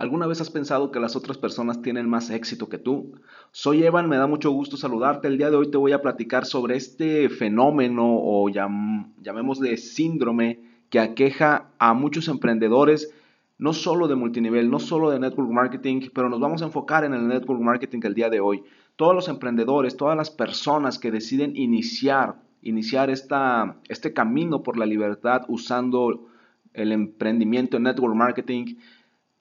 ¿Alguna vez has pensado que las otras personas tienen más éxito que tú? Soy Evan, me da mucho gusto saludarte. El día de hoy te voy a platicar sobre este fenómeno o llamémosle síndrome que aqueja a muchos emprendedores, no solo de multinivel, no solo de network marketing, pero nos vamos a enfocar en el network marketing el día de hoy. Todos los emprendedores, todas las personas que deciden iniciar, iniciar esta, este camino por la libertad usando el emprendimiento en network marketing,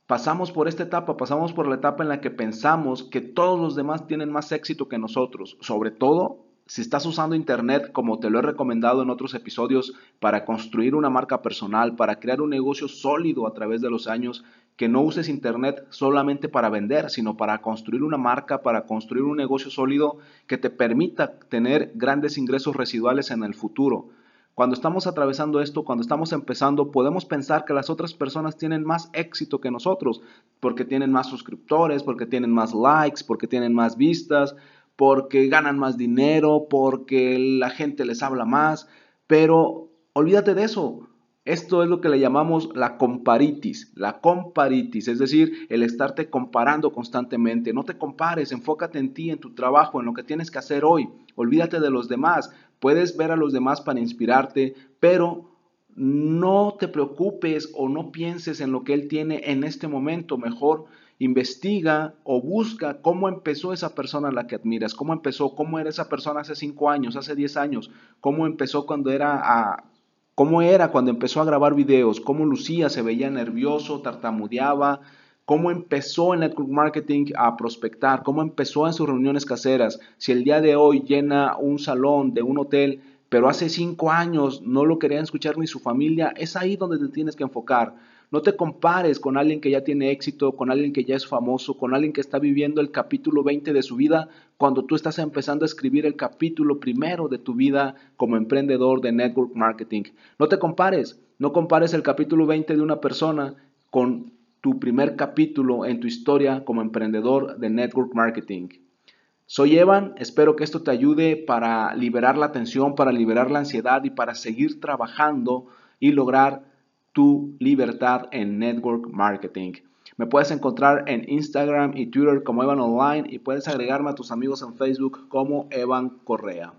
pasamos por esta etapa, pasamos por la etapa en la que pensamos que todos los demás tienen más éxito que nosotros, sobre todo si estás usando Internet como te lo he recomendado en otros episodios para construir una marca personal, para crear un negocio sólido a través de los años, que no uses Internet solamente para vender, sino para construir una marca, para construir un negocio sólido que te permita tener grandes ingresos residuales en el futuro. Cuando estamos atravesando esto, cuando estamos empezando, podemos pensar que las otras personas tienen más éxito que nosotros, porque tienen más suscriptores, porque tienen más likes, porque tienen más vistas, porque ganan más dinero, porque la gente les habla más, pero olvídate de eso. Esto es lo que le llamamos la comparitis, la comparitis, es decir, el estarte comparando constantemente. No te compares, enfócate en ti, en tu trabajo, en lo que tienes que hacer hoy. Olvídate de los demás. Puedes ver a los demás para inspirarte, pero no te preocupes o no pienses en lo que él tiene en este momento. Mejor investiga o busca cómo empezó esa persona a la que admiras, cómo empezó, cómo era esa persona hace cinco años, hace diez años, cómo empezó cuando era a, cómo era cuando empezó a grabar videos, cómo lucía, se veía nervioso, tartamudeaba, cómo empezó en network marketing a prospectar, cómo empezó en sus reuniones caseras, si el día de hoy llena un salón de un hotel, pero hace cinco años no lo querían escuchar ni su familia, es ahí donde te tienes que enfocar. No te compares con alguien que ya tiene éxito, con alguien que ya es famoso, con alguien que está viviendo el capítulo 20 de su vida, cuando tú estás empezando a escribir el capítulo primero de tu vida como emprendedor de network marketing. No te compares, no compares el capítulo 20 de una persona con tu primer capítulo en tu historia como emprendedor de network marketing. Soy Evan, espero que esto te ayude para liberar la tensión, para liberar la ansiedad y para seguir trabajando y lograr tu libertad en network marketing. Me puedes encontrar en Instagram y Twitter como Evan Online y puedes agregarme a tus amigos en Facebook como Evan Correa.